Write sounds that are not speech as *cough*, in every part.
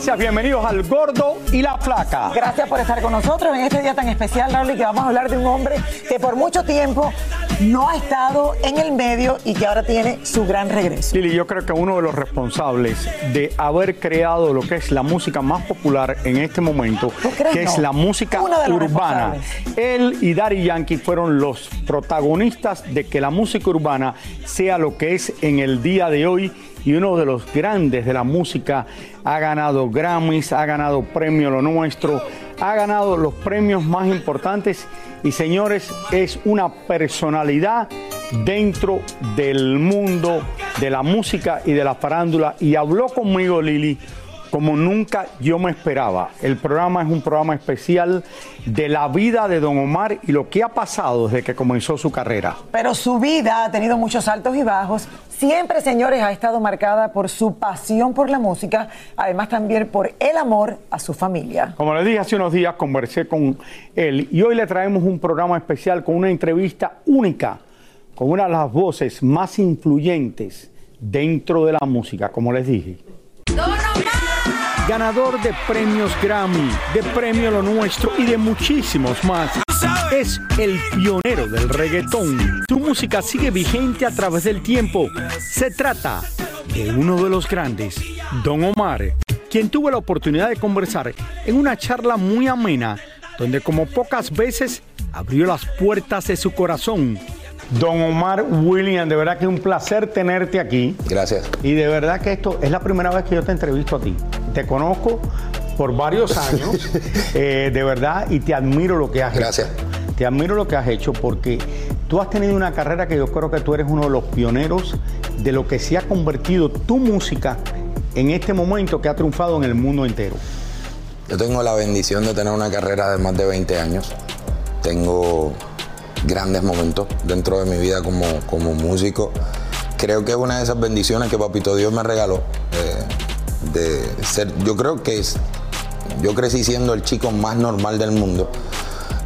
Gracias, bienvenidos al Gordo y la Flaca. Gracias por estar con nosotros en este día tan especial, Raúl, y que vamos a hablar de un hombre que por mucho tiempo no ha estado en el medio y que ahora tiene su gran regreso. Lili, yo creo que uno de los responsables de haber creado lo que es la música más popular en este momento, que es la música urbana. Él y Daddy Yankee fueron los protagonistas de que la música urbana sea lo que es en el día de hoy y uno de los grandes de la música ha ganado Grammys, ha ganado Premio Lo Nuestro, ha ganado los premios más importantes y señores, es una personalidad dentro del mundo de la música y de la farándula y habló conmigo Lili como nunca yo me esperaba. El programa es un programa especial de la vida de Don Omar y lo que ha pasado desde que comenzó su carrera. Pero su vida ha tenido muchos altos y bajos. Siempre, señores, ha estado marcada por su pasión por la música, además también por el amor a su familia. Como les dije hace unos días, conversé con él y hoy le traemos un programa especial con una entrevista única con una de las voces más influyentes dentro de la música, como les dije. Ganador de premios Grammy, de Premio Lo Nuestro y de muchísimos más. Es el pionero del reggaetón. Tu música sigue vigente a través del tiempo. Se trata de uno de los grandes, Don Omar, quien tuvo la oportunidad de conversar en una charla muy amena, donde como pocas veces abrió las puertas de su corazón. Don Omar William, de verdad que es un placer tenerte aquí. Gracias. Y de verdad que esto es la primera vez que yo te entrevisto a ti. Te conozco por varios *laughs* años, eh, de verdad, y te admiro lo que has Gracias. hecho. Te admiro lo que has hecho porque tú has tenido una carrera que yo creo que tú eres uno de los pioneros de lo que se ha convertido tu música en este momento que ha triunfado en el mundo entero. Yo tengo la bendición de tener una carrera de más de 20 años. Tengo grandes momentos dentro de mi vida como, como músico. Creo que es una de esas bendiciones que Papito Dios me regaló. eh, de ser, yo creo que es, yo crecí siendo el chico más normal del mundo.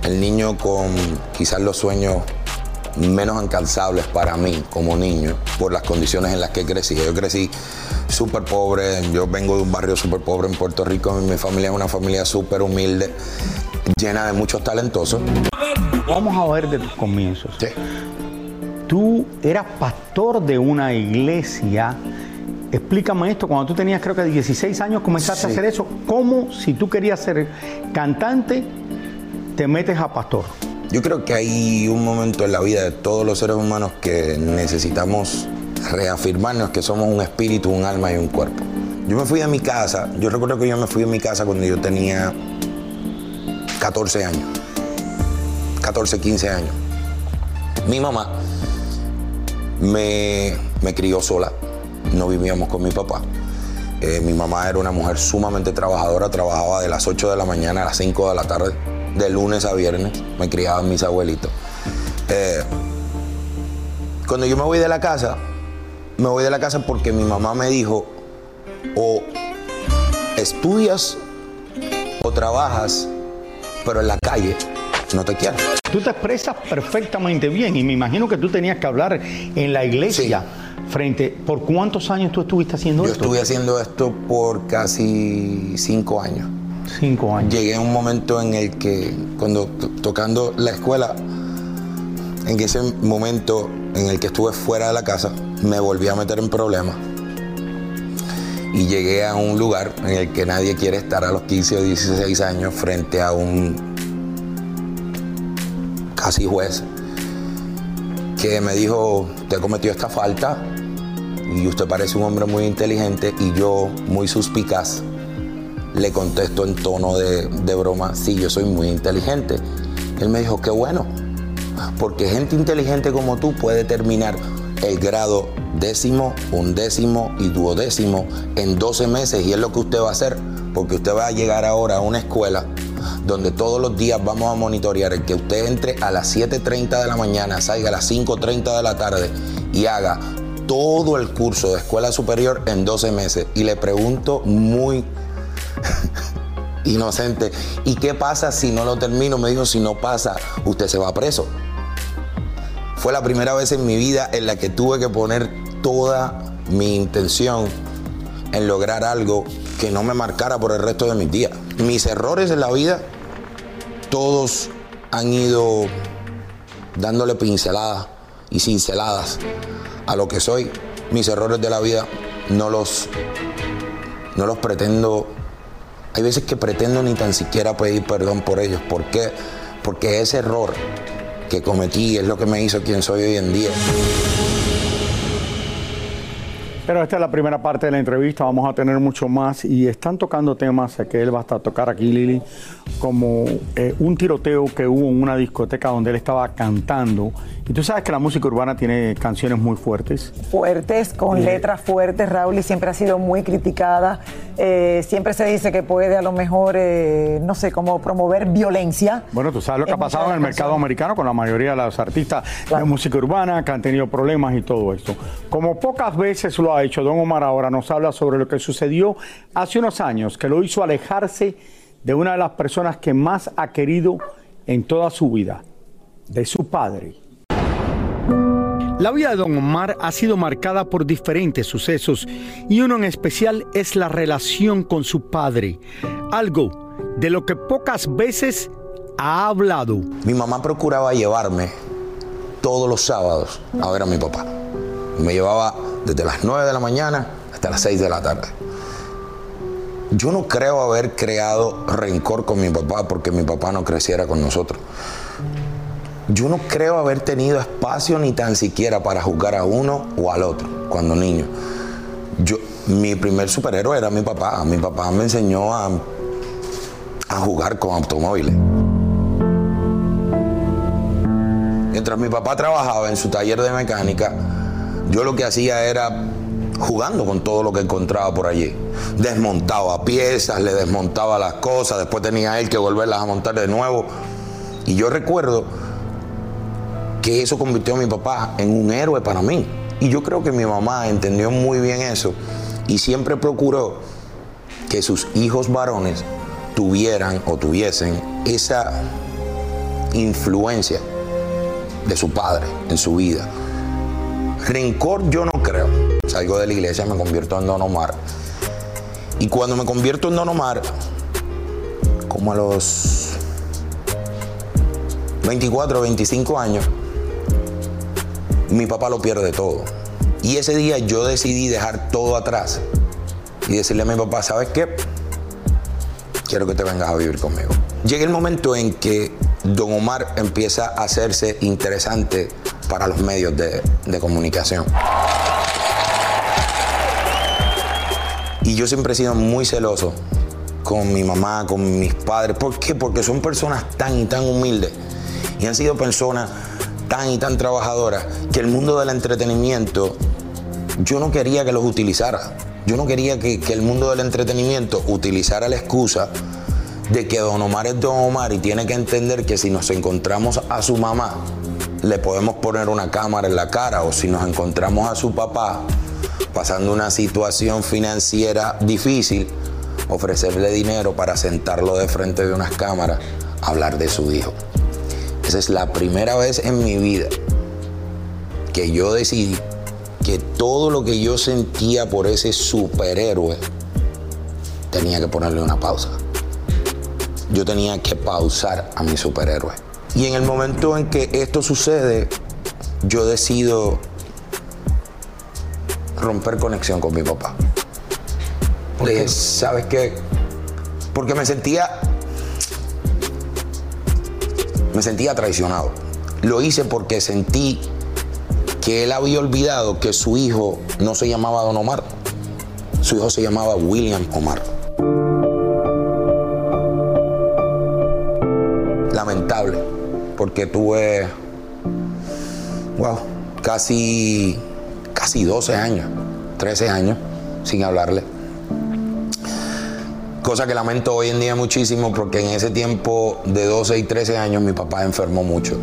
El niño con quizás los sueños menos alcanzables para mí como niño por las condiciones en las que crecí. Yo crecí súper pobre, yo vengo de un barrio súper pobre en Puerto Rico, mi familia es una familia súper humilde, llena de muchos talentosos. Vamos a ver de tus comienzos. Sí. Tú eras pastor de una iglesia. Explícame esto, cuando tú tenías creo que 16 años comenzaste a hacer eso. ¿Cómo si tú querías ser cantante te metes a pastor? Yo creo que hay un momento en la vida de todos los seres humanos que necesitamos reafirmarnos que somos un espíritu, un alma y un cuerpo. Yo me fui de mi casa, yo recuerdo que yo me fui de mi casa cuando yo tenía 14 años, 14, 15 años. Mi mamá me, me crió sola, no vivíamos con mi papá. Eh, mi mamá era una mujer sumamente trabajadora, trabajaba de las 8 de la mañana a las 5 de la tarde, de lunes a viernes, me criaban mis abuelitos. Eh, cuando yo me voy de la casa, me voy de la casa porque mi mamá me dijo, o estudias o trabajas, pero en la calle no te quiero. Tú te expresas perfectamente bien y me imagino que tú tenías que hablar en la iglesia frente. ¿Por cuántos años tú estuviste haciendo Yo esto? estuve haciendo esto por casi cinco años. Cinco años. Llegué a un momento en el que, cuando tocando la escuela, en ese momento en el que estuve fuera de la casa, me volví a meter en problemas. Y llegué a un lugar en el que nadie quiere estar a los 15 o 16 años frente a un casi juez que me dijo, usted cometió esta falta y usted parece un hombre muy inteligente y yo muy suspicaz le contesto en tono de, broma, sí, yo soy muy inteligente. Él me dijo, qué bueno, porque gente inteligente como tú puede terminar el grado décimo, undécimo y duodécimo en 12 meses y es lo que usted va a hacer, porque usted va a llegar ahora a una escuela donde todos los días vamos a monitorear el que usted entre a las 7.30 de la mañana, salga a las 5.30 de la tarde y haga todo el curso de escuela superior en 12 meses. Y le pregunto muy *laughs* inocente, ¿y qué pasa si no lo termino? Me dijo, si no pasa, usted se va preso. Fue la primera vez en mi vida en la que tuve que poner toda mi intención en lograr algo que no me marcara por el resto de mis días. Mis errores en la vida, todos han ido dándole pinceladas y cinceladas a lo que soy. Mis errores de la vida no los, no los pretendo. Hay veces que pretendo ni tan siquiera pedir perdón por ellos. ¿Por qué? Porque ese error que cometí es lo que me hizo quien soy hoy en día. Pero esta es la primera parte de la entrevista, vamos a tener mucho más y están tocando temas que él va a tocar aquí, Lili, como eh, un tiroteo que hubo en una discoteca donde él estaba cantando. Y tú sabes que la música urbana tiene canciones muy fuertes. Fuertes, con letras fuertes, Raúl, y siempre ha sido muy criticada. Eh, siempre se dice que puede a lo mejor, eh, no sé, como promover violencia. Bueno, tú sabes lo que ha pasado en el mercado americano con la mayoría de los artistas de música urbana que han tenido problemas y todo esto. Como pocas veces lo ha hecho Don Omar ahora, nos habla sobre lo que sucedió hace unos años, que lo hizo alejarse de una de las personas que más ha querido en toda su vida, de su padre. La vida de Don Omar ha sido marcada por diferentes sucesos y uno en especial es la relación con su padre, algo de lo que pocas veces ha hablado. Mi mamá procuraba llevarme todos los sábados a ver a mi papá. Me llevaba desde las 9 de la mañana hasta las 6 de la tarde. Yo no creo haber creado rencor con mi papá porque mi papá no creciera con nosotros. Yo no creo haber tenido espacio ni tan siquiera para jugar a uno o al otro cuando niño. Yo, mi primer superhéroe era mi papá. Mi papá me enseñó a, a jugar con automóviles. Mientras mi papá trabajaba en su taller de mecánica, yo lo que hacía era jugando con todo lo que encontraba por allí. Desmontaba piezas, le desmontaba las cosas, después tenía él que volverlas a montar de nuevo. Y yo recuerdo que eso convirtió a mi papá en un héroe para mí. Y yo creo que mi mamá entendió muy bien eso y siempre procuró que sus hijos varones tuvieran o tuviesen esa influencia de su padre en su vida. Rencor yo no creo. Salgo de la iglesia, me convierto en Don Omar. Y cuando me convierto en Don Omar, como a los 24 o 25 años, mi papá lo pierde todo. Y ese día yo decidí dejar todo atrás y decirle a mi papá, ¿sabes qué? Quiero que te vengas a vivir conmigo. Llega el momento en que Don Omar empieza a hacerse interesante para los medios de, de comunicación. Y yo siempre he sido muy celoso con mi mamá, con mis padres. ¿Por qué? Porque son personas tan y tan humildes y han sido personas tan y tan trabajadoras que el mundo del entretenimiento yo no quería que los utilizara. Yo no quería que, que el mundo del entretenimiento utilizara la excusa de que Don Omar es Don Omar y tiene que entender que si nos encontramos a su mamá, le podemos poner una cámara en la cara o si nos encontramos a su papá pasando una situación financiera difícil, ofrecerle dinero para sentarlo de frente de unas cámaras, hablar de su hijo. Esa es la primera vez en mi vida que yo decidí que todo lo que yo sentía por ese superhéroe tenía que ponerle una pausa. yo tenía que pausar a mi superhéroe. Y en el momento en que esto sucede, yo decido romper conexión con mi papá. Le dije, ¿sabes qué? Porque me sentía. Me sentía traicionado. Lo hice porque sentí que él había olvidado que su hijo no se llamaba Don Omar. Su hijo se llamaba William Omar. Lamentable, porque tuve, wow, casi, casi 12 años, 13 años sin hablarle. Cosa que lamento hoy en día muchísimo porque en ese tiempo de 12 y 13 años mi papá enfermó mucho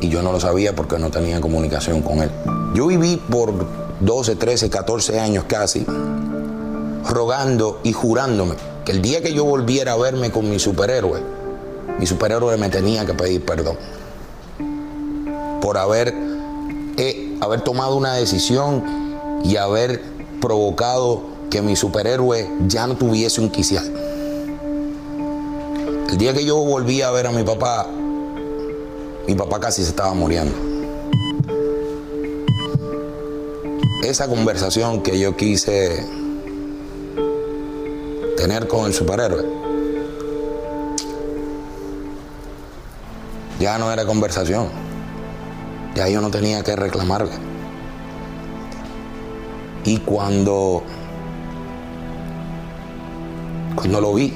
y yo no lo sabía porque no tenía comunicación con él. Yo viví por 12, 13, 14 años casi rogando y jurándome que el día que yo volviera a verme con mi superhéroe, mi superhéroe me tenía que pedir perdón por haber, eh, haber tomado una decisión y haber provocado que mi superhéroe ya no tuviese un quicial. El día que yo volví a ver a mi papá, mi papá casi se estaba muriendo. Esa conversación que yo quise tener con el superhéroe, ya no era conversación. Ya yo no tenía que reclamarle. Y cuando cuando lo vi,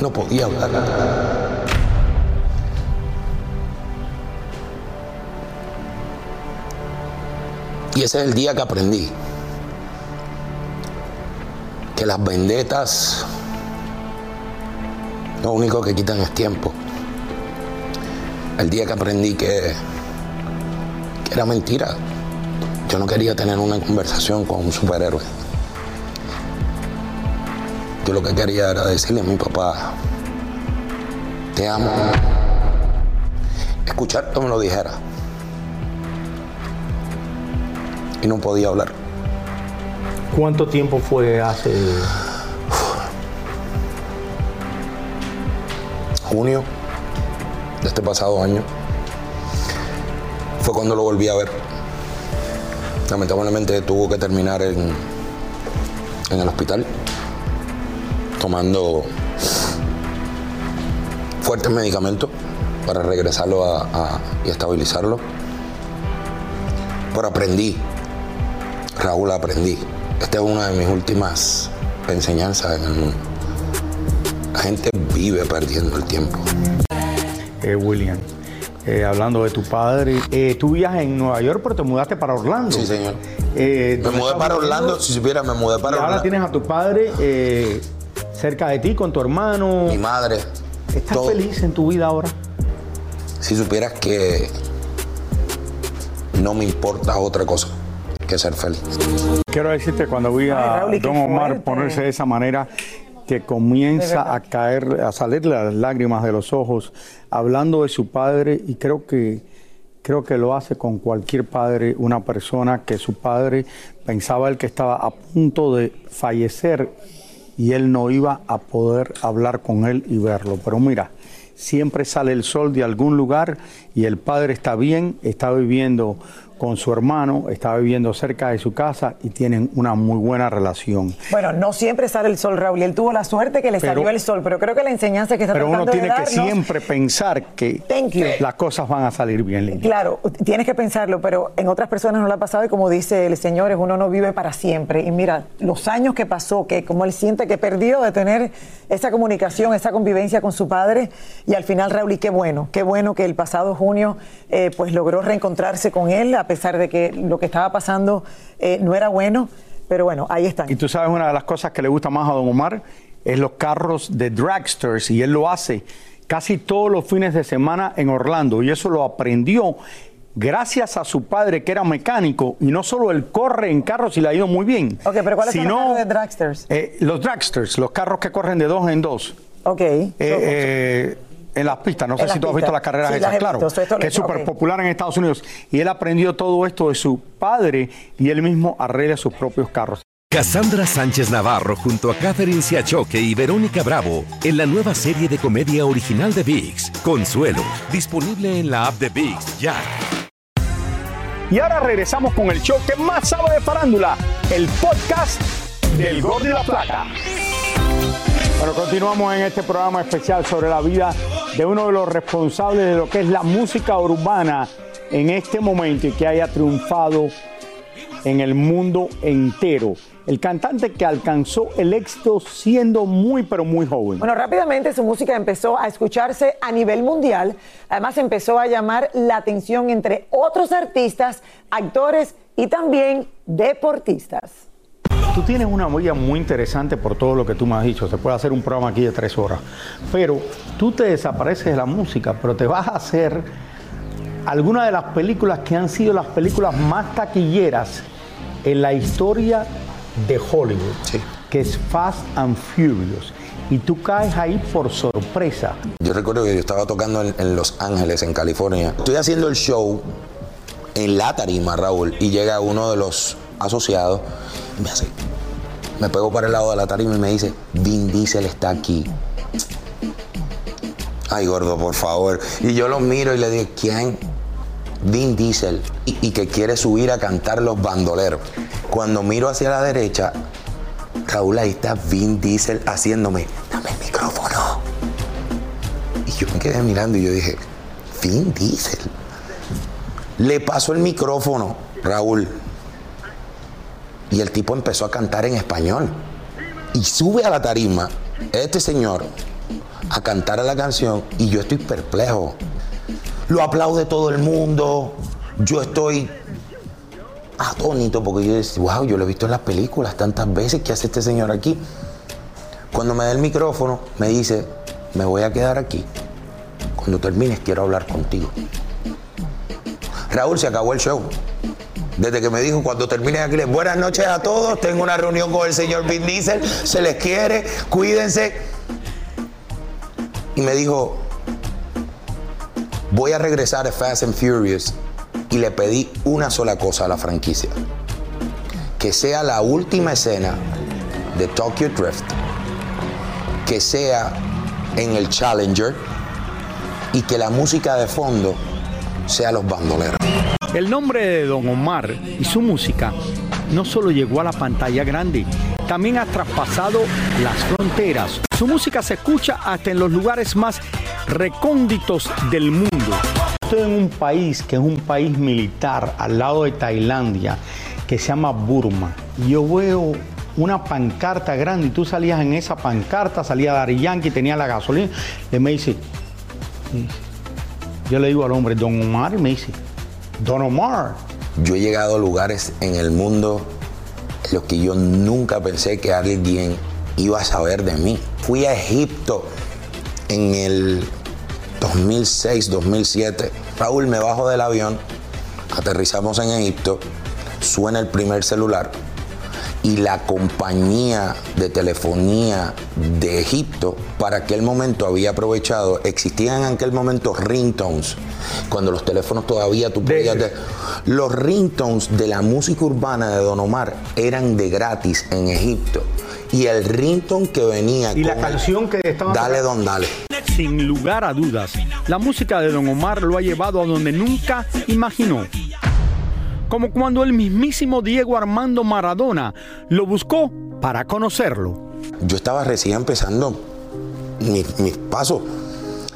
no podía hablar. Y ese es el día que aprendí que las vendetas lo único que quitan es tiempo. El día que aprendí que, era mentira, yo no quería tener una conversación con un superhéroe. Yo lo que quería era decirle a mi papá, te amo. Escuchar que me lo dijera. Y no podía hablar. ¿Cuánto tiempo fue hace? Junio de este pasado año. Fue cuando lo volví a ver. Lamentablemente tuvo que terminar en, en el hospital tomando fuertes medicamentos para regresarlo a, y estabilizarlo. Pero aprendí, Raúl, aprendí. Esta es una de mis últimas enseñanzas en el mundo. La gente vive perdiendo el tiempo. Eh, William, eh, hablando de tu padre, eh, tú vivías en Nueva York, pero te mudaste para Orlando. Sí, señor. Eh, Me ¿dónde mudé para? Orlando, si supiera, me mudé Y para ahora Orlando. tienes a tu padre eh, cerca de ti, con tu hermano. Mi madre. ¿Estás todo. feliz en tu vida ahora? Si supieras que no me importa otra cosa que ser feliz. Quiero decirte, cuando vi a Ay, Raúl, Don Omar fuerte. ponerse de esa manera, que comienza a caer, a salir las lágrimas de los ojos, hablando de su padre, y creo que, creo que lo hace con cualquier padre, una persona que su padre pensaba él que estaba a punto de fallecer y él no iba a poder hablar con él y verlo. Pero mira, siempre sale el sol de algún lugar y el padre está bien, está viviendo con su hermano, está viviendo cerca de su casa y tienen una muy buena relación. Bueno, no siempre sale el sol, Raúl, y él tuvo la suerte que le Pero- salió el sol, pero creo que la enseñanza que está Pero uno de tiene que siempre pensar que las cosas van a salir bien, Lili. Claro, tienes que pensarlo, pero en otras personas no le ha pasado y como dice el Señor, uno no vive para siempre. Y mira, los años que pasó, que como él siente que perdió de tener esa comunicación, esa convivencia con su padre, y al final, Raúl, y qué bueno, qué bueno que el pasado junio eh, pues logró reencontrarse con él, a pesar de que lo que estaba pasando eh, no era bueno, pero bueno, ahí están. Y tú sabes, una de las cosas que le gusta más a Don Omar es los carros de dragsters y él lo hace casi todos los fines de semana en Orlando y eso lo aprendió gracias a su padre que era mecánico y no solo él corre en carros y le ha ido muy bien. Ok, pero ¿cuáles son los sino, carros de dragsters? eh, los dragsters, los carros que corren de dos en dos. Ok. Eh, eh, en las pistas, no sé si tú has visto las carreras Sí, esas, las he claro, visto, que es súper popular en Estados Unidos. Y él aprendió todo esto de su padre y él mismo arregla sus propios carros. Cassandra Sánchez Navarro junto a Catherine Siachoque y Verónica Bravo en la nueva serie de comedia original de VIX, Consuelo, disponible en la app de VIX ya. Y ahora regresamos con el show que más sabe de farándula, el podcast del Gol de la Plata. Bueno, continuamos en este programa especial sobre la vida de uno de los responsables de lo que es la música urbana en este momento y que haya triunfado en el mundo entero. El cantante que alcanzó el éxito siendo muy, pero muy joven. Bueno, rápidamente su música empezó a escucharse a nivel mundial. Además, empezó a llamar la atención entre otros artistas, actores y también deportistas. Tú tienes una vida muy interesante por todo lo que tú me has dicho. Se puede hacer un programa aquí de tres horas. Pero tú te desapareces de la música, pero te vas a hacer algunas de las películas que han sido las películas más taquilleras en la historia de Hollywood, que es Fast and Furious. Y tú caes ahí por sorpresa. Yo recuerdo que yo estaba tocando en, en Los Ángeles, en California. Estoy haciendo el show en la tarima, Raúl, y llega uno de los asociados me hace, me pego para el lado de la tarima y me dice, Vin Diesel está aquí. Ay, gordo, por favor. Y yo lo miro y le digo, ¿quién? Vin Diesel. Y, y que quiere subir a cantar los bandoleros. Cuando miro hacia la derecha, Raúl, ahí está Vin Diesel haciéndome, dame el micrófono. Y yo me quedé mirando y yo dije, Vin Diesel. Le pasó el micrófono, Raúl. Y el tipo empezó a cantar en español. Y sube a la tarima este señor a cantar la canción y yo estoy perplejo. Lo aplaude todo el mundo. Yo estoy atónito porque yo decía, wow, yo lo he visto en las películas tantas veces. ¿Qué hace este señor aquí? Cuando me da el micrófono, me dice, me voy a quedar aquí. Cuando termines, quiero hablar contigo. Raúl, se acabó el show. Desde que me dijo, cuando termine aquí, buenas noches a todos, tengo una reunión con el señor Vin Diesel, se les quiere, cuídense. Y me dijo, voy a regresar a Fast and Furious y le pedí una sola cosa a la franquicia. Que sea la última escena de Tokyo Drift, que sea en el Challenger y que la música de fondo sea los bandoleros. El nombre de Don Omar y su música no solo llegó a la pantalla grande, también ha traspasado las fronteras. Su música se escucha hasta en los lugares más recónditos del mundo. Estoy en un país que es un país militar al lado de Tailandia, que se llama Burma. Yo veo una pancarta grande y tú salías en esa pancarta, salía Dari Yankee, tenía la gasolina. Y me dice, yo le digo al hombre, Don Omar, y me dice, Don Omar. Yo he llegado a lugares en el mundo en los que yo nunca pensé que alguien iba a saber de mí. Fui a Egipto en el 2006, 2007. Raúl, me bajo del avión, aterrizamos en Egipto, suena el primer celular y la compañía de telefonía de Egipto para aquel momento había aprovechado, existían en aquel momento ringtones, cuando los teléfonos todavía tú podías... de- los ringtones de la música urbana de Don Omar eran de gratis en Egipto. Y el ringtone que venía Y la el- canción que estaban Dale Don Dale. Sin lugar a dudas, la música de Don Omar lo ha llevado a donde nunca imaginó. Como cuando el mismísimo Diego Armando Maradona lo buscó para conocerlo. Yo estaba recién empezando mis, mis pasos.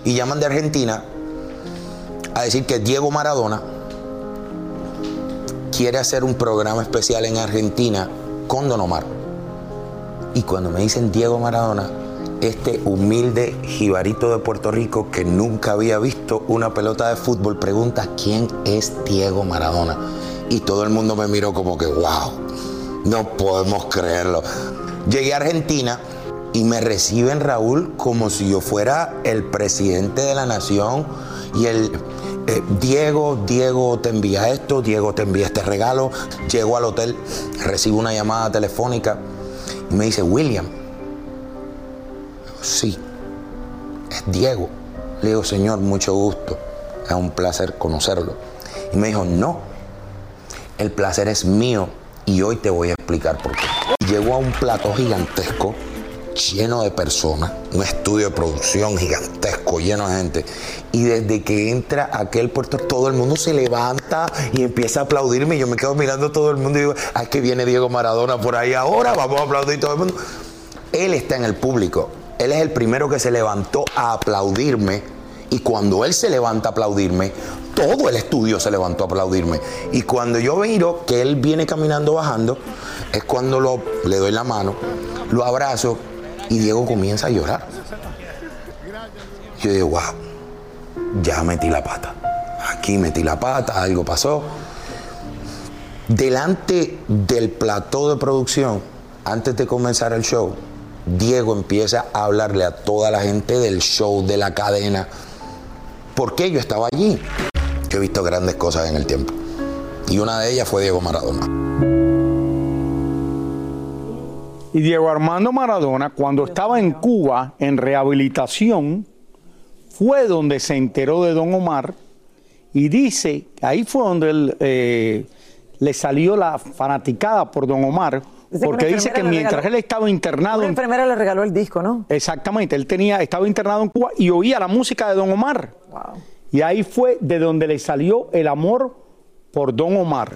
Y llaman de Argentina a decir que Diego Maradona quiere hacer un programa especial en Argentina con Don Omar. Y cuando me dicen Diego Maradona, este humilde jibarito de Puerto Rico que nunca había visto una pelota de fútbol pregunta quién es Diego Maradona. Y todo el mundo me miró como que, wow, no podemos creerlo. Llegué a Argentina y me reciben Raúl como si yo fuera el presidente de la nación y el eh, Diego, Diego te envía esto, Diego te envía este regalo. Llego al hotel, recibo una llamada telefónica y me dice, William, sí, es Diego. Le digo, señor, mucho gusto, es un placer conocerlo. Y me dijo, no, el placer es mío y hoy te voy a explicar por qué. Llegó a un plato gigantesco lleno de personas, un estudio de producción gigantesco, lleno de gente. Y desde que entra aquel puerto, todo el mundo se levanta y empieza a aplaudirme. Y yo me quedo mirando todo el mundo y digo, ay, que viene Diego Maradona por ahí ahora, vamos a aplaudir todo el mundo. Él está en el público. Él es el primero que se levantó a aplaudirme. Y cuando él se levanta a aplaudirme, todo el estudio se levantó a aplaudirme. Y cuando yo miro que él viene caminando bajando, es cuando lo, le doy la mano, lo abrazo y Diego comienza a llorar. Yo digo, wow, ya metí la pata. Aquí metí la pata, algo pasó. Delante del plató de producción, antes de comenzar el show, Diego empieza a hablarle a toda la gente del show, de la cadena, porque yo estaba allí. Yo he visto grandes cosas en el tiempo. Y una de ellas fue Diego Maradona. Y Diego Armando Maradona, cuando estaba en Cuba en rehabilitación, fue donde se enteró de Don Omar y dice, ahí fue donde él, eh, le salió la fanaticada por Don Omar, Dice porque dice que mientras regaló- él estaba internado Una en enfermera le regaló el disco, ¿no? Exactamente, él tenía, estaba internado en Cuba y oía la música de Don Omar. Wow. Y ahí fue de donde le salió el amor por Don Omar.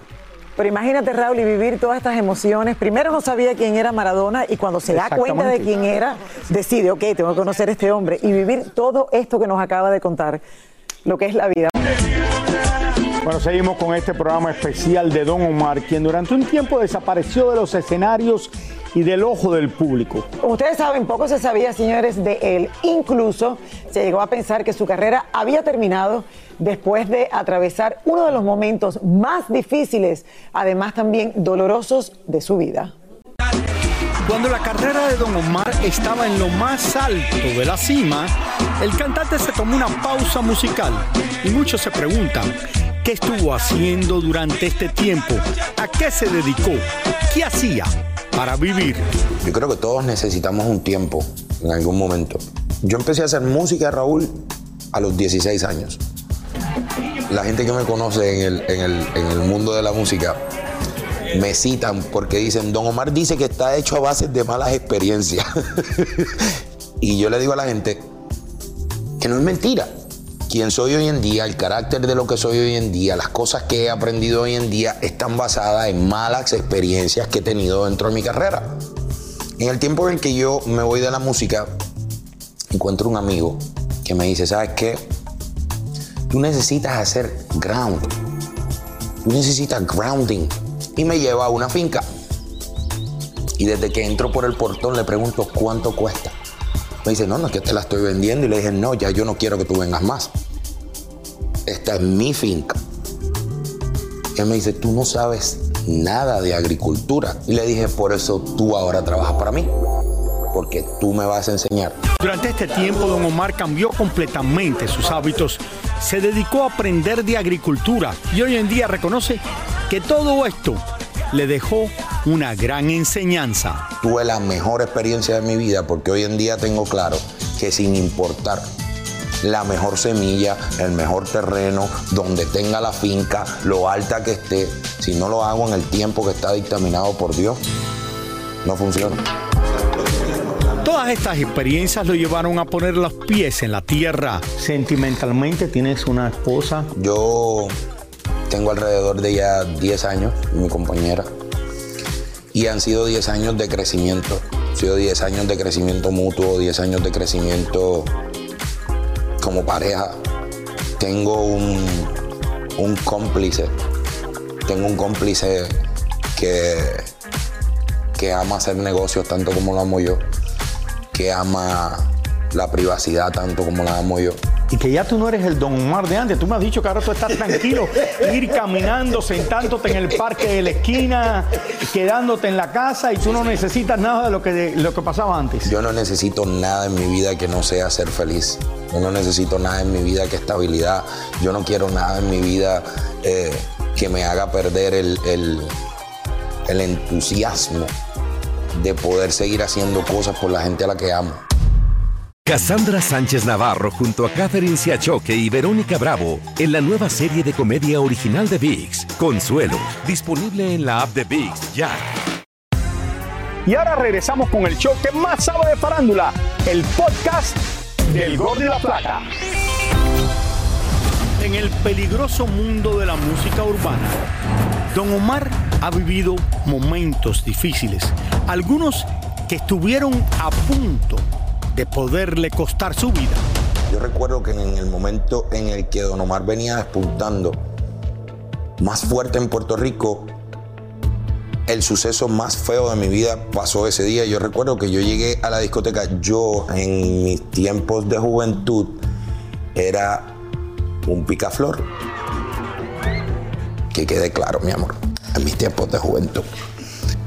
Pero imagínate, Raúl, y vivir todas estas emociones. Primero no sabía quién era Maradona y cuando se da cuenta de quién era, decide, ok, tengo que conocer a este hombre y vivir todo esto que nos acaba de contar, lo que es la vida. Bueno, seguimos con este programa especial de Don Omar, quien durante un tiempo desapareció de los escenarios y del ojo del público. Como ustedes saben, poco se sabía, señores, de él. Incluso se llegó a pensar que su carrera había terminado después de atravesar uno de los momentos más difíciles, además también dolorosos de su vida. Cuando la carrera de Don Omar estaba en lo más alto de la cima, el cantante se tomó una pausa musical y muchos se preguntan, ¿qué estuvo haciendo durante este tiempo? ¿A qué se dedicó? ¿Qué hacía para vivir? Yo creo que todos necesitamos un tiempo en algún momento. Yo empecé a hacer música, Raúl, a los 16 años. La gente que me conoce en el, en el- en el mundo de la música me citan porque dicen, Don Omar dice que está hecho a base de malas experiencias. *laughs* y yo le digo a la gente que no es mentira. Quien soy hoy en día, el carácter de lo que soy hoy en día, las cosas que he aprendido hoy en día están basadas en malas experiencias que he tenido dentro de mi carrera. En el tiempo en que yo me voy de la música, encuentro un amigo que me dice, ¿sabes qué? Tú necesitas hacer ground. Tú necesitas grounding. Y me lleva a una finca. Y desde que entro por el portón le pregunto cuánto cuesta. Me dice, no, no es que te la estoy vendiendo. Y le dije, no, ya yo no quiero que tú vengas más. Esta es mi finca. Y él me dice, tú no sabes nada de agricultura. Y le dije, por eso tú ahora trabajas para mí. Porque tú me vas a enseñar. Durante este tiempo, don Omar cambió completamente sus hábitos, se dedicó a aprender de agricultura y hoy en día reconoce que todo esto le dejó una gran enseñanza. Tuve la mejor experiencia de mi vida porque hoy en día tengo claro que sin importar la mejor semilla, el mejor terreno, donde tenga la finca, lo alta que esté, si no lo hago en el tiempo que está dictaminado por Dios, no funciona. Todas estas experiencias lo llevaron a poner los pies en la tierra. Sentimentalmente tienes una esposa. Yo tengo alrededor de ya 10 años, mi compañera, y han sido 10 años de crecimiento. Han sido 10 años de crecimiento mutuo, 10 años de crecimiento como pareja. Tengo un, un cómplice, tengo un cómplice que, que ama hacer negocios tanto como lo amo yo, que ama la privacidad tanto como la amo yo. Y que ya tú no eres el Don Omar de antes. Tú me has dicho que ahora tú estás tranquilo, *laughs* ir caminando, sentándote en el parque de la esquina, quedándote en la casa y tú no necesitas nada de lo que, de lo que pasaba antes. Yo no necesito nada en mi vida que no sea ser feliz. Yo no necesito nada en mi vida que estabilidad. Yo no quiero nada en mi vida eh, que me haga perder el, el- el entusiasmo de poder seguir haciendo cosas por la gente a la que amo. Cassandra Sánchez Navarro junto a Catherine Siachoque y Verónica Bravo en la nueva serie de comedia original de VIX, Consuelo, disponible en la app de VIX ya. Y ahora regresamos con el show que más sabe de farándula, el podcast del Gol de la Plata. En el peligroso mundo de la música urbana, Don Omar ha vivido momentos difíciles, algunos que estuvieron a punto de poderle costar su vida. Yo recuerdo que en el momento en el que Don Omar venía despuntando más fuerte en Puerto Rico, el suceso más feo de mi vida pasó ese día. Yo recuerdo que yo llegué a la discoteca, yo en mis tiempos de juventud era un picaflor. Que quede claro, mi amor, en mis tiempos de juventud.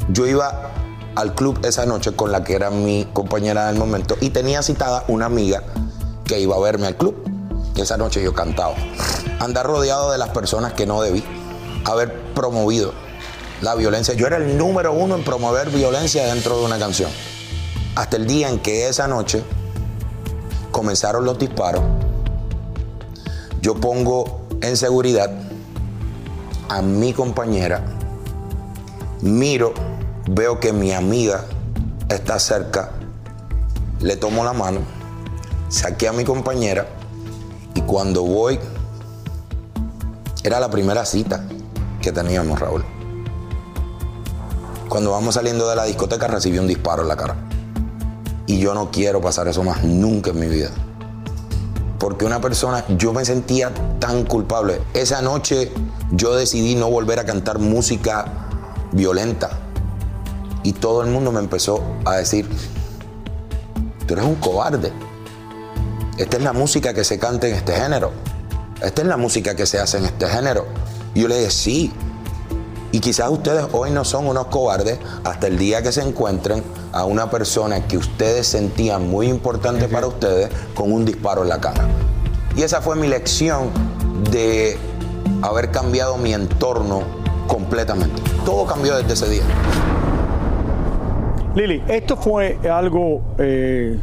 Yo iba al club esa noche con la que era mi compañera del momento y tenía citada una amiga que iba a verme al club. Esa noche yo cantaba. Andar rodeado de las personas que no debí haber promovido la violencia. Yo era el número uno en promover violencia dentro de una canción. Hasta el día en que esa noche comenzaron los disparos, yo pongo en seguridad a mi compañera, miro, veo que mi amiga está cerca, le tomo la mano, saqué a mi compañera y cuando voy, era la primera cita que teníamos, Raúl. Cuando vamos saliendo de la discoteca recibí un disparo en la cara. Y yo no quiero pasar eso más nunca en mi vida. Porque una persona, yo me sentía tan culpable. Esa noche yo decidí no volver a cantar música violenta. Y todo el mundo me empezó a decir, tú eres un cobarde. Esta es la música que se canta en este género. Esta es la música que se hace en este género. Y yo le dije, sí, y quizás ustedes hoy no son unos cobardes hasta el día que se encuentren a una persona que ustedes sentían muy importante para ustedes con un disparo en la cara. Y esa fue mi lección de haber cambiado mi entorno completamente. Todo cambió desde ese día. Lili, esto fue algo eh,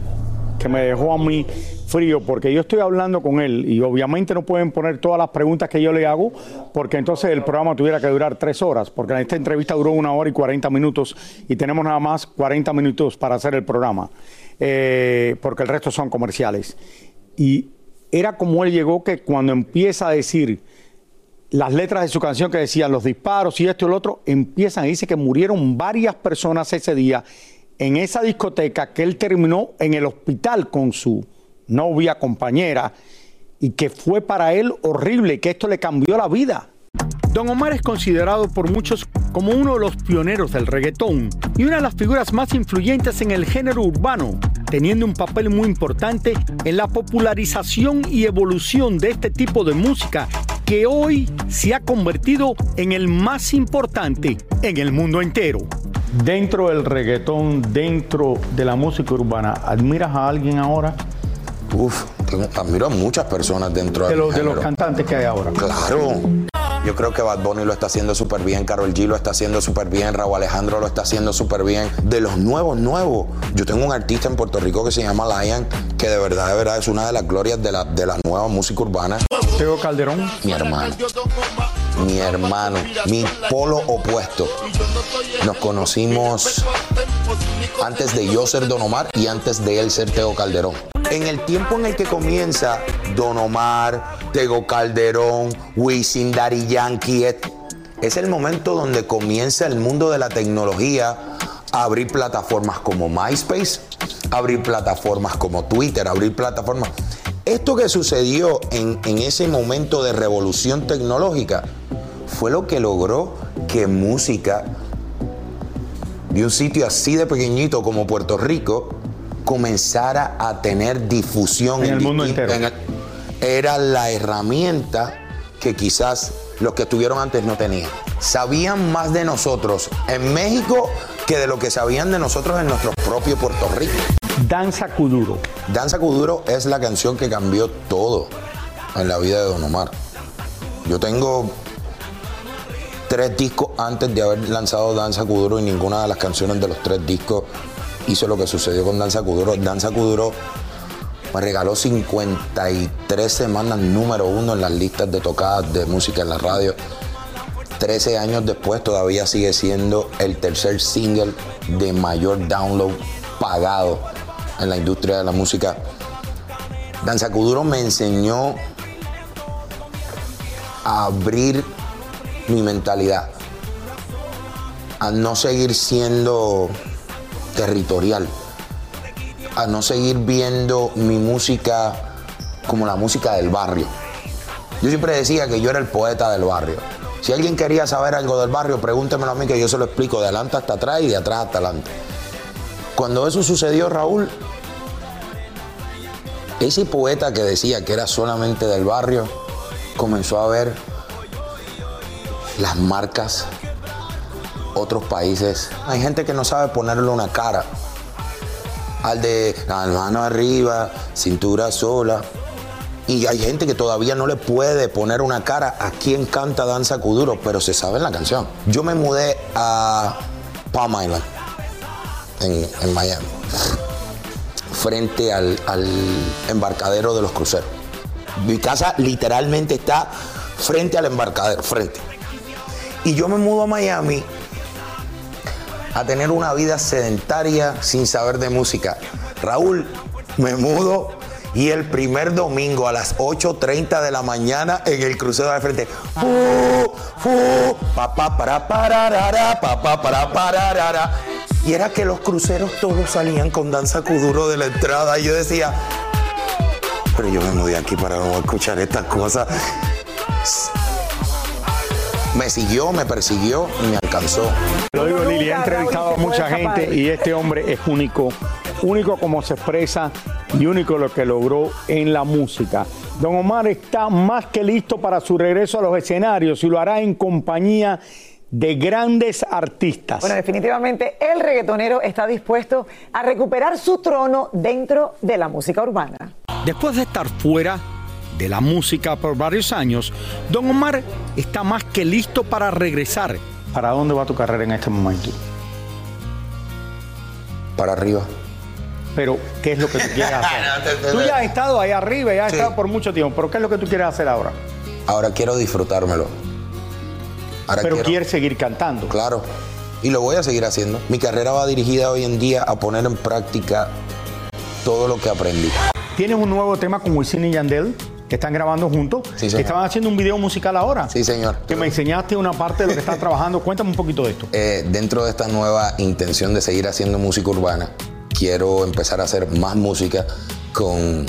que me dejó a mí frío porque yo estoy hablando con él y obviamente no pueden poner todas las preguntas que yo le hago porque entonces el programa tuviera que durar tres horas porque esta entrevista duró una hora y 40 minutos y tenemos nada más 40 minutos para hacer el programa eh, porque el resto son comerciales. Y era como él llegó que cuando empieza a decir las letras de su canción que decían los disparos y esto y lo otro, empiezan y dice que murieron varias personas ese día en esa discoteca que él terminó en el hospital con su novia, compañera, y que fue para él horrible, que esto le cambió la vida. Don Omar es considerado por muchos como uno de los pioneros del reggaetón y una de las figuras más influyentes en el género urbano, teniendo un papel muy importante en la popularización y evolución de este tipo de música que hoy se ha convertido en el más importante en el mundo entero. Dentro del reggaetón, dentro de la música urbana, ¿admiras a alguien ahora? Uf, admiro a muchas personas dentro de, los, de los cantantes que hay ahora. Claro. Yo creo que Bad Bunny lo está haciendo súper bien, Carol G lo está haciendo súper bien, Raúl Alejandro lo está haciendo súper bien. De los nuevos, nuevos. Yo tengo un artista en Puerto Rico que se llama Lion, que de verdad, de verdad es una de las glorias de la, de la nueva música urbana. Tego Calderón. Mi hermano. Mi hermano. Mi polo opuesto. Nos conocimos antes de yo ser Don Omar y antes de él ser Tego Calderón. En el tiempo en el que comienza Don Omar, Tego Calderón, Wisin, Daddy Yankee, es el momento donde comienza el mundo de la tecnología a abrir plataformas como MySpace, abrir plataformas como Twitter, abrir plataformas. Esto que sucedió en ese momento de revolución tecnológica fue lo que logró que música de un sitio así de pequeñito como Puerto Rico comenzara a tener difusión en, el mundo entero. era la herramienta que quizás los que estuvieron antes no tenían. Sabían más de nosotros en México que de lo que sabían de nosotros en nuestro propio Puerto Rico. Danza Kuduro. Danza Kuduro es la canción que cambió todo en la vida de Don Omar. Yo tengo tres discos antes de haber lanzado Danza Kuduro y ninguna de las canciones de los tres discos hizo lo que sucedió con Danza Kuduro. Danza Kuduro me regaló 53 semanas número uno en las listas de tocadas de música en la radio. 13 años después todavía sigue siendo el tercer single de mayor download pagado en la industria de la música. Danza Kuduro me enseñó a abrir mi mentalidad, a no seguir siendo territorial, a no seguir viendo mi música como la música del barrio. Yo siempre decía que yo era el poeta del barrio. Si alguien quería saber algo del barrio, pregúntemelo a mí que yo se lo explico de adelante hasta atrás y de atrás hasta adelante. Cuando eso sucedió, Raúl, ese poeta que decía que era solamente del barrio, comenzó a ver las marcas, otros países. Hay gente que no sabe ponerle una cara. Al de la mano arriba, cintura sola. Y hay gente que todavía no le puede poner una cara a quien canta Danza Kuduro, pero se sabe en la canción. Yo me mudé a Palm Island, en, en Miami, frente al, al embarcadero de los cruceros. Mi casa literalmente está frente al embarcadero, frente. Y yo me mudo a Miami a tener una vida sedentaria sin saber de música. Raúl, me mudo y el primer domingo a las 8.30 de la mañana en el crucero de frente. Fu, fu, pa, pa, para, pararara, pa, pa, para, pararara. Y era que los cruceros todos salían con danza kuduro de la entrada. Y yo decía, pero yo me mudé aquí para no escuchar estas cosas. Me siguió, me persiguió y me alcanzó. Lo digo, Lili, he entrevistado a mucha gente y este hombre es único, único como se expresa y único lo que logró en la música. Don Omar está más que listo para su regreso a los escenarios y lo hará en compañía de grandes artistas. Bueno, definitivamente el reggaetonero está dispuesto a recuperar su trono dentro de la música urbana. Después de estar fuera de la música por varios años, Don Omar está más que listo para regresar. ¿Para dónde va tu carrera en este momento? Para arriba. Pero, ¿qué es lo que tú quieres *laughs* hacer? tú ya has estado ahí arriba, ya has Sí. estado por mucho tiempo, pero ¿qué es lo que tú quieres hacer ahora? Ahora quiero disfrutármelo. Ahora Pero quiero- quieres seguir cantando. Claro. Y lo voy a seguir haciendo. Mi carrera va dirigida hoy en día a poner en práctica todo lo que aprendí. Tienes un nuevo tema con Wisin y Yandel, que están grabando juntos, Sí, que estaban haciendo un video musical ahora. Sí, señor. Que me enseñaste una parte de lo que están trabajando. Cuéntame un poquito de esto. Eh, dentro de esta nueva intención de seguir haciendo música urbana, quiero empezar a hacer más música con,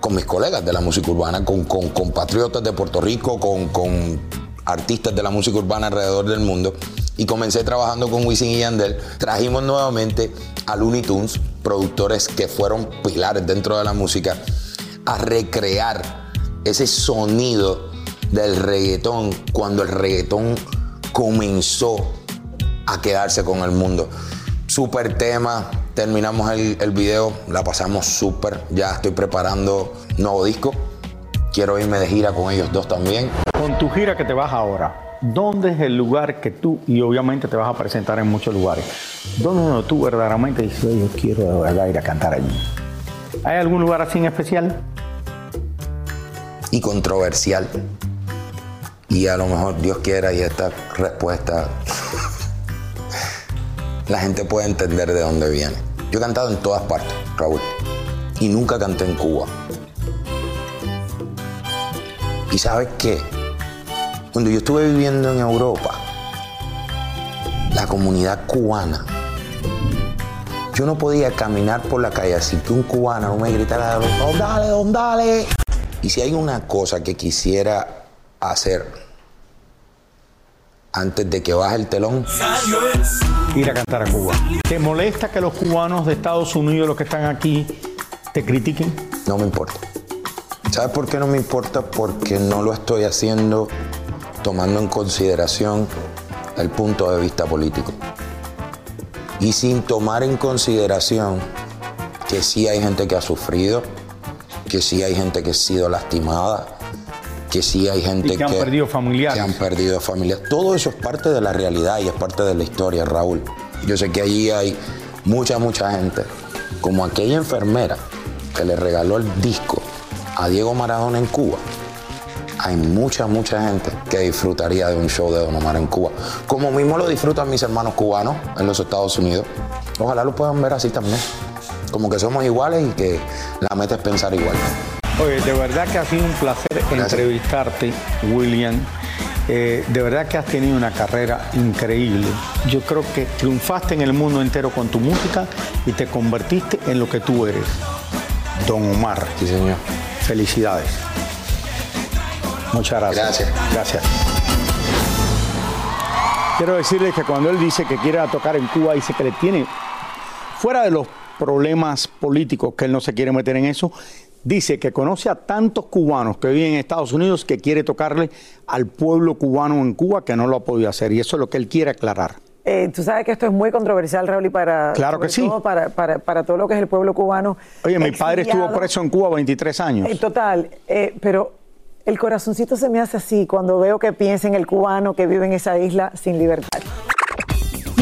con mis colegas de la música urbana, con, con compatriotas de Puerto Rico, con, con artistas de la música urbana alrededor del mundo. Y comencé trabajando con Wisin y Yandel. Trajimos nuevamente a Looney Tunes, productores que fueron pilares dentro de la música, a recrear ese sonido del reggaetón cuando el reggaetón comenzó a quedarse con el mundo. Super tema, terminamos el, el video, la pasamos súper. Ya estoy preparando nuevo disco. Quiero irme de gira con ellos dos también. Con tu gira que te vas ahora, ¿dónde es el lugar que tú, y obviamente te vas a presentar en muchos lugares, ¿dónde tú verdaderamente dices, "Oye, yo quiero ir a cantar allí? ¿Hay algún lugar así en especial? Y controversial. Y a lo mejor Dios quiera y esta respuesta *laughs* la gente puede entender de dónde viene. Yo he cantado en todas partes, Raúl, y nunca canté en Cuba. ¿Y sabes qué? Cuando yo estuve viviendo en Europa, la comunidad cubana, yo no podía caminar por la calle así que un cubano no me gritara, "Don dale. Y si hay una cosa que quisiera hacer antes de que baje el telón, Ir a cantar a Cuba. ¿Te molesta que los cubanos de Estados Unidos, los que están aquí, te critiquen? no me importa. ¿Sabes por qué no me importa? Porque no lo estoy haciendo tomando en consideración el punto de vista político. Y sin tomar en consideración que sí hay gente que ha sufrido, que sí hay gente que ha sido lastimada, que sí hay gente Y que han perdido familiares. que han perdido familias. Todo eso es parte de la realidad y es parte de la historia, Raúl. Yo sé que allí hay mucha, mucha gente, como aquella enfermera que le regaló el disco a Diego Maradona en Cuba, hay mucha, mucha gente que disfrutaría de un show de Don Omar en Cuba. Como mismo lo disfrutan mis hermanos cubanos en los Estados Unidos. Ojalá lo puedan ver así también. Como que somos iguales y que la meta es pensar igual. Oye, de verdad que ha sido un placer entrevistarte, William. Eh, de verdad que has tenido una carrera increíble. Yo creo que triunfaste en el mundo entero con tu música y te convertiste en lo que tú eres. Don Omar. Sí, señor. Felicidades. Muchas gracias. Gracias. Gracias. Quiero decirles que cuando él dice que quiere tocar en Cuba, dice que le tiene, fuera de los problemas políticos, que él no se quiere meter en eso, dice que conoce a tantos cubanos que viven en Estados Unidos que quiere tocarle al pueblo cubano en Cuba que no lo ha podido hacer. Y eso es lo que él quiere aclarar. Eh, tú sabes que esto es muy controversial, Raúl, y para, Claro que sobre sí. todo para, para, para todo lo que es el pueblo cubano. Oye, mi padre estuvo preso en Cuba 23 años. Eh, total, eh, pero el corazoncito se me hace así cuando veo que piensa en el cubano que vive en esa isla sin libertad.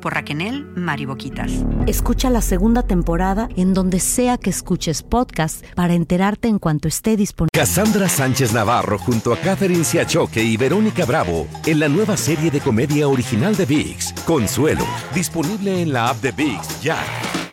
por Raquel Mariboquitas. Escucha la segunda temporada en donde sea que escuches podcast para enterarte en cuanto esté disponible. Cassandra Sánchez Navarro junto a Catherine Siachoque y Verónica Bravo en la nueva serie de comedia original de VIX, Consuelo, disponible en la app de VIX ya.